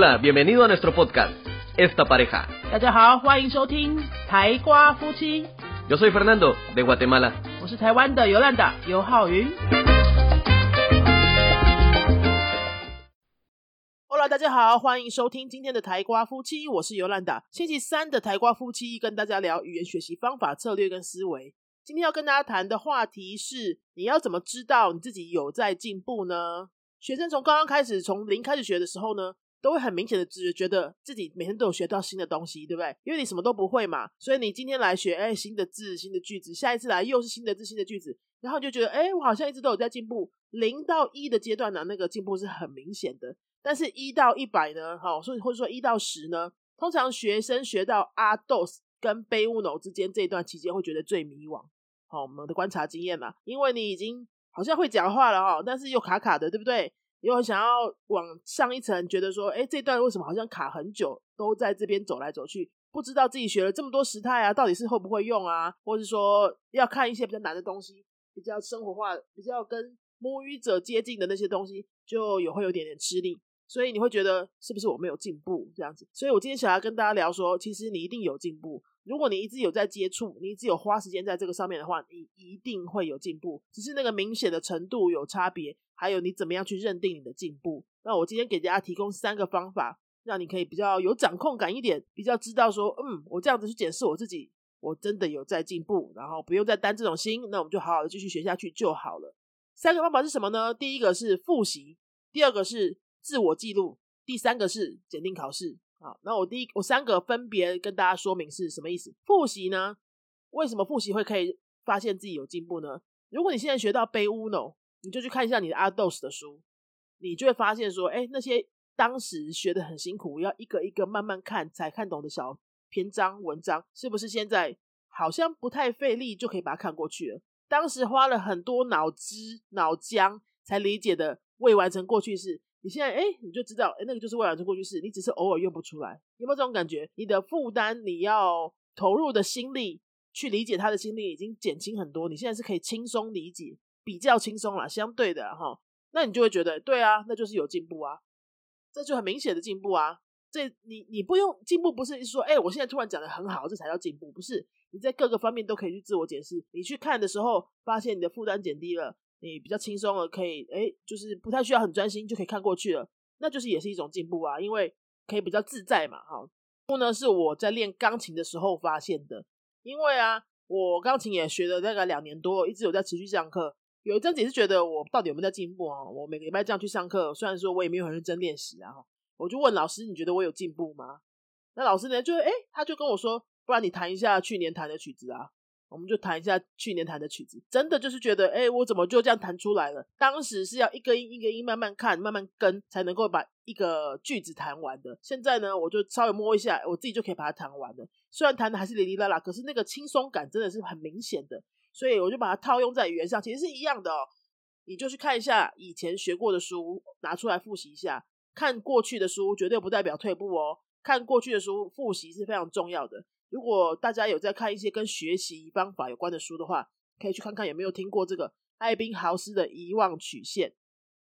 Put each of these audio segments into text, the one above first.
Hola, bienvenido a nuestro podcast, Esta Pareja. 大家好，欢迎收听台瓜夫妻，Yo soy Fernando, de Guatemala. 我是台湾的尤兰达尤浩云。Hola，大家好，欢迎收听今天的台瓜夫妻，我是尤兰达。星期三的台瓜夫妻跟大家聊语言学习方法、策略跟思维。今天要跟大家谈的话题是：你要怎么知道你自己有在进步呢？学生从刚刚开始，从零开始学的时候呢，都会很明显的直觉觉得自己每天都有学到新的东西，对不对？因为你什么都不会嘛，所以你今天来学，哎，新的字、新的句子，下一次来又是新的字、新的句子，然后你就觉得，哎，我好像一直都有在进步。零到一的阶段呢，那个进步是很明显的，但是一到一百呢，哈，所以或者说一到十呢，通常学生学到阿 dos 跟贝乌 no 之间这一段期间会觉得最迷惘。好，我们的观察经验啦，因为你已经好像会讲话了哈，但是又卡卡的，对不对？又很想要往上一层，觉得说，哎，这段为什么好像卡很久，都在这边走来走去，不知道自己学了这么多时态啊，到底是会不会用啊？或者说要看一些比较难的东西，比较生活化、比较跟母语者接近的那些东西，就有会有点点吃力。所以你会觉得是不是我没有进步这样子？所以我今天想要跟大家聊说，其实你一定有进步。如果你一直有在接触，你一直有花时间在这个上面的话，你一定会有进步。只是那个明显的程度有差别，还有你怎么样去认定你的进步。那我今天给大家提供三个方法，让你可以比较有掌控感一点，比较知道说，嗯，我这样子去检视我自己，我真的有在进步，然后不用再担这种心，那我们就好好的继续学下去就好了。三个方法是什么呢？第一个是复习，第二个是自我记录，第三个是检定考试。好，那我第一我三个分别跟大家说明是什么意思。复习呢，为什么复习会可以发现自己有进步呢？如果你现在学到背 uno，你就去看一下你的阿豆斯的书，你就会发现说，哎，那些当时学的很辛苦，要一个一个慢慢看才看懂的小篇章文章，是不是现在好像不太费力就可以把它看过去了？当时花了很多脑汁脑浆才理解的未完成过去式。你现在哎，你就知道哎，那个就是未完成过去式，你只是偶尔用不出来，有没有这种感觉？你的负担，你要投入的心力去理解他的心力已经减轻很多，你现在是可以轻松理解，比较轻松啦，相对的哈，那你就会觉得对啊，那就是有进步啊，这就很明显的进步啊。这你你不用进步，不是说哎，我现在突然讲的很好，这才叫进步，不是？你在各个方面都可以去自我检视，你去看的时候，发现你的负担减低了。你比较轻松了，可以哎，就是不太需要很专心就可以看过去了，那就是也是一种进步啊，因为可以比较自在嘛，哈。不呢是我在练钢琴的时候发现的，因为啊，我钢琴也学了大概两年多，一直有在持续上课。有一阵子也是觉得我到底有没有在进步啊？我每个礼拜这样去上课，虽然说我也没有很认真练习啊，我就问老师，你觉得我有进步吗？那老师呢就哎，他就跟我说，不然你弹一下去年弹的曲子啊。我们就弹一下去年弹的曲子，真的就是觉得，哎，我怎么就这样弹出来了？当时是要一个音一个音慢慢看、慢慢跟，才能够把一个句子弹完的。现在呢，我就稍微摸一下，我自己就可以把它弹完了。虽然弹的还是哩哩啦啦，可是那个轻松感真的是很明显的。所以我就把它套用在语言上，其实是一样的哦。你就去看一下以前学过的书，拿出来复习一下。看过去的书绝对不代表退步哦，看过去的书复习是非常重要的。如果大家有在看一些跟学习方法有关的书的话，可以去看看有没有听过这个艾宾豪斯的遗忘曲线。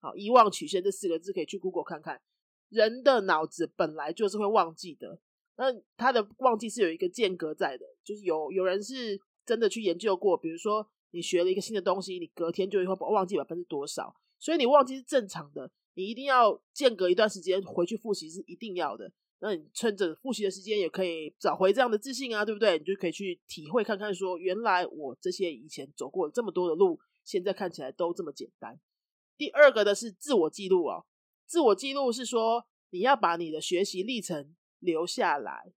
好，遗忘曲线这四个字可以去 Google 看看。人的脑子本来就是会忘记的，那他的忘记是有一个间隔在的，就是有有人是真的去研究过，比如说你学了一个新的东西，你隔天就会忘记百分之多少，所以你忘记是正常的，你一定要间隔一段时间回去复习是一定要的。那你趁着复习的时间，也可以找回这样的自信啊，对不对？你就可以去体会看看，说原来我这些以前走过这么多的路，现在看起来都这么简单。第二个的是自我记录哦，自我记录是说你要把你的学习历程留下来，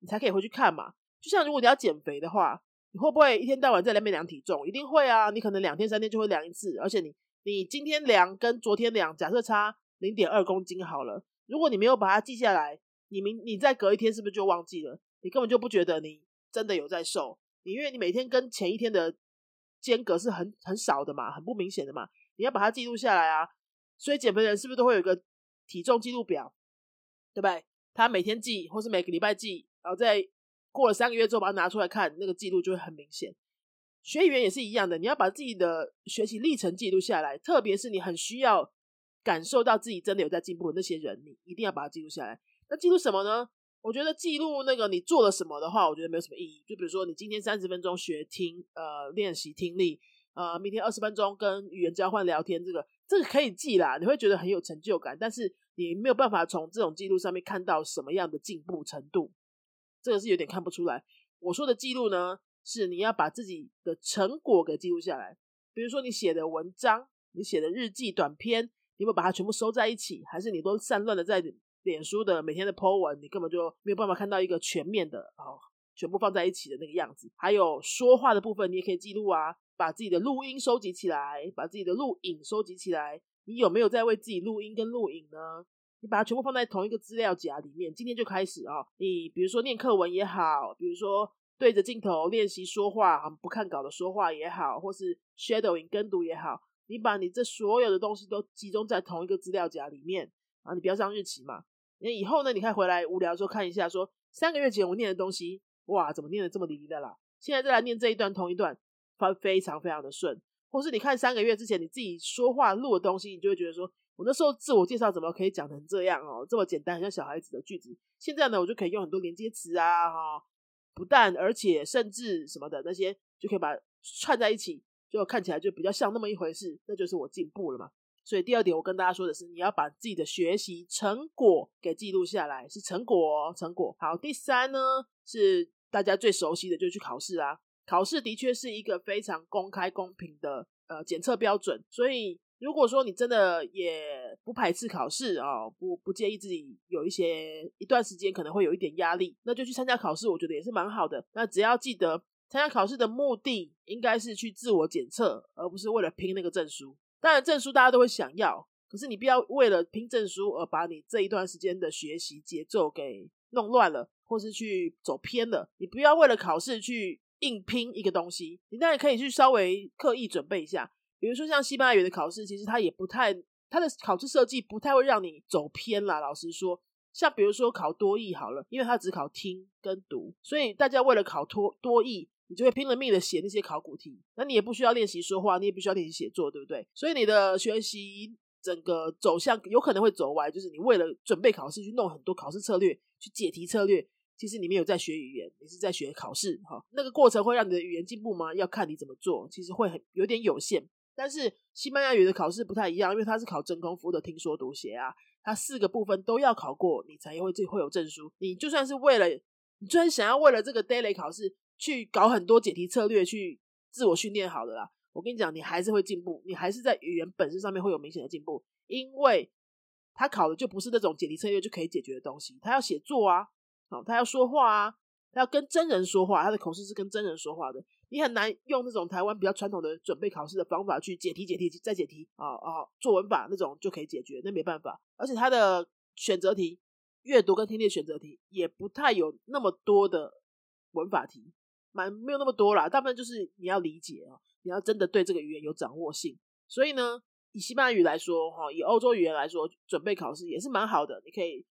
你才可以回去看嘛。就像如果你要减肥的话，你会不会一天到晚在那边量体重？一定会啊，你可能两天三天就会量一次，而且你你今天量跟昨天量，假设差零点二公斤好了。如果你没有把它记下来，你明你再隔一天是不是就忘记了？你根本就不觉得你真的有在瘦，你因为你每天跟前一天的间隔是很很少的嘛，很不明显的嘛，你要把它记录下来啊。所以减肥人是不是都会有一个体重记录表，对不对？他每天记，或是每个礼拜记，然后在过了三个月之后把它拿出来看，那个记录就会很明显。学语言也是一样的，你要把自己的学习历程记录下来，特别是你很需要。感受到自己真的有在进步的那些人，你一定要把它记录下来。那记录什么呢？我觉得记录那个你做了什么的话，我觉得没有什么意义。就比如说你今天三十分钟学听，呃，练习听力，呃，明天二十分钟跟语言交换聊天，这个这个可以记啦，你会觉得很有成就感。但是你没有办法从这种记录上面看到什么样的进步程度，这个是有点看不出来。我说的记录呢，是你要把自己的成果给记录下来。比如说你写的文章，你写的日记、短篇，你有把它全部收在一起？还是你都散乱的在？脸书的每天的 po 文，你根本就没有办法看到一个全面的哦，全部放在一起的那个样子。还有说话的部分，你也可以记录啊，把自己的录音收集起来，把自己的录影收集起来。你有没有在为自己录音跟录影呢？你把它全部放在同一个资料夹里面。今天就开始啊，你比如说念课文也好，比如说对着镜头练习说话，不看稿的说话也好，或是 shadowing 跟读也好，你把你这所有的东西都集中在同一个资料夹里面啊，你不要上日期嘛。那以后呢？你可以回来无聊的时候看一下，说三个月前我念的东西，哇，怎么念的这么离的啦？现在再来念这一段同一段，发非常非常的顺。或是你看三个月之前你自己说话录的东西，你就会觉得说，我那时候自我介绍怎么可以讲成这样哦，这么简单，很像小孩子的句子。现在呢，我就可以用很多连接词啊，哈，不但而且甚至什么的那些，就可以把串在一起，就看起来就比较像那么一回事，那就是我进步了嘛。所以第二点，我跟大家说的是，你要把自己的学习成果给记录下来，是成果，成果。好，第三呢是大家最熟悉的，就去考试啊。考试的确是一个非常公开、公平的呃检测标准。所以如果说你真的也不排斥考试啊，不不介意自己有一些一段时间可能会有一点压力，那就去参加考试，我觉得也是蛮好的。那只要记得参加考试的目的应该是去自我检测，而不是为了拼那个证书。当然，证书大家都会想要，可是你不要为了拼证书而把你这一段时间的学习节奏给弄乱了，或是去走偏了。你不要为了考试去硬拼一个东西，你当然可以去稍微刻意准备一下。比如说像西班牙语的考试，其实它也不太，它的考试设计不太会让你走偏啦。老实说，像比如说考多译好了，因为它只考听跟读，所以大家为了考多多译。你就会拼了命的写那些考古题，那你也不需要练习说话，你也不需要练习写作，对不对？所以你的学习整个走向有可能会走歪，就是你为了准备考试去弄很多考试策略，去解题策略，其实你没有在学语言，你是在学考试，哈。那个过程会让你的语言进步吗？要看你怎么做，其实会很有点有限。但是西班牙语的考试不太一样，因为它是考真功夫的听说读写啊，它四个部分都要考过，你才会会有证书。你就算是为了，你就算想要为了这个 daily 考试。去搞很多解题策略，去自我训练好的啦。我跟你讲，你还是会进步，你还是在语言本身上面会有明显的进步，因为他考的就不是那种解题策略就可以解决的东西，他要写作啊，好，他要说话啊，要跟真人说话，他的口试是跟真人说话的，你很难用那种台湾比较传统的准备考试的方法去解题、解题再解题啊啊，作文法那种就可以解决，那没办法。而且他的选择题、阅读跟听力选择题也不太有那么多的文法题。蛮没有那么多啦，大部分就是你要理解啊，你要真的对这个语言有掌握性。所以呢，以西班牙语来说，哈，以欧洲语言来说，准备考试也是蛮好的。你可以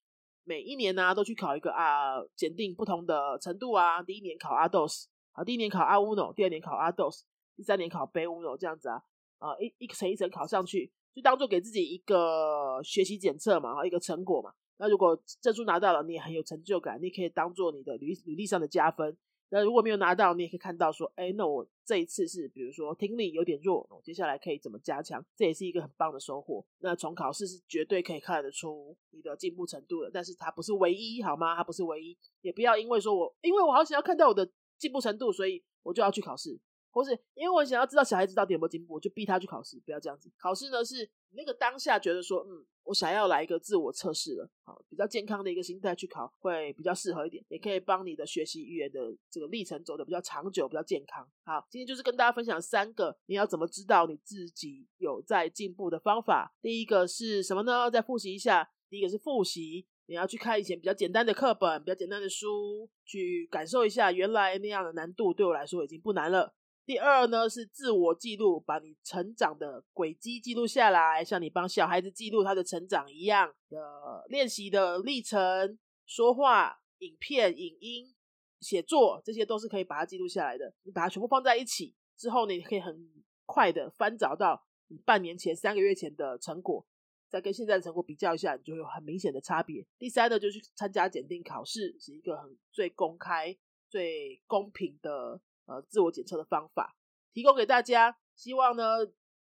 每一年呢都去考一个啊，检定不同的程度啊。第一年考阿斗斯，啊，第一年考阿乌诺，第二年考阿斗斯第三年考贝乌诺这样子啊，啊，一一层一层考上去，就当做给自己一个学习检测嘛，一个成果嘛。那如果证书拿到了，你也很有成就感，你可以当做你的履履历上的加分。那如果没有拿到，你也可以看到说，哎，那我这一次是比如说听力有点弱，我接下来可以怎么加强？这也是一个很棒的收获。那从考试是绝对可以看得出你的进步程度的，但是它不是唯一，好吗？它不是唯一，也不要因为说我因为我好想要看到我的进步程度，所以我就要去考试。或是因为我想要知道小孩子到底有没有进步，我就逼他去考试，不要这样子。考试呢是那个当下觉得说，嗯，我想要来一个自我测试了，好，比较健康的一个心态去考，会比较适合一点，也可以帮你的学习语言的这个历程走得比较长久，比较健康。好，今天就是跟大家分享三个你要怎么知道你自己有在进步的方法。第一个是什么呢？再复习一下。第一个是复习，你要去看以前比较简单的课本、比较简单的书，去感受一下原来那样的难度对我来说已经不难了。第二呢是自我记录，把你成长的轨迹记录下来，像你帮小孩子记录他的成长一样的练习的历程，说话、影片、影音、写作，这些都是可以把它记录下来的。你把它全部放在一起之后呢，你可以很快的翻找到你半年前、三个月前的成果，再跟现在的成果比较一下，你就有很明显的差别。第三呢，就去参加检定考试，是一个很最公开、最公平的呃自我检测的方法，提供给大家。希望呢，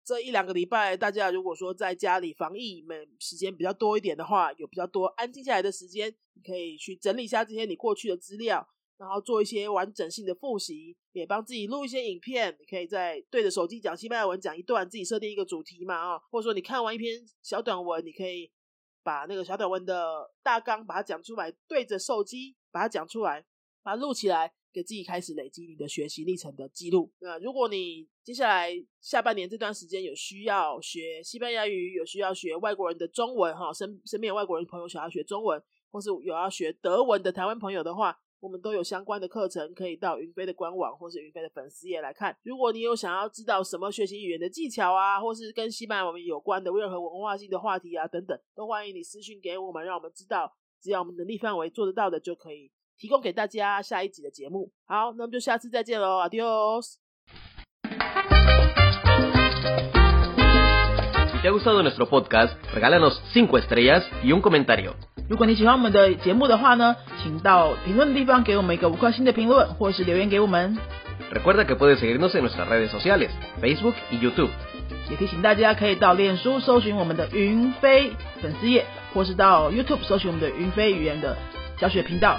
这一两个礼拜，大家如果说在家里防疫，们时间比较多一点的话，有比较多安静下来的时间，你可以去整理一下这些你过去的资料。然后做一些完整性的复习，也帮自己录一些影片。你可以在对着手机讲西班牙文讲一段，自己设定一个主题嘛啊，或者说你看完一篇小短文，你可以把那个小短文的大纲把它讲出来，对着手机把它讲出来，把它录起来，给自己开始累积你的学习历程的记录。那如果你接下来下半年这段时间有需要学西班牙语，有需要学外国人的中文哈，身身边有外国人朋友想要学中文，或是有要学德文的台湾朋友的话。我们都有相关的课程，可以到云飞的官网或是云飞的粉丝页来看。如果你有想要知道什么学习语言的技巧啊，或是跟西班牙文有关的任何文化性的话题啊等等，都欢迎你私信给我们，让我们知道。只要我们能力范围做得到的，就可以提供给大家下一集的节目。好，那么就下次再见喽，Adios。Si te ha gustado nuestro podcast, regálanos 5 estrellas y un comentario. 如果你喜欢我们的节目的话呢，请到评论的地方给我们一个五颗星的评论，或是留言给我们。Recuerda que puedes seguirnos en nuestras redes sociales, Facebook y YouTube. 也提醒大家可以到脸书搜寻我们的云飞粉丝页，或是到 YouTube 搜寻我们的云飞语言的教学频道，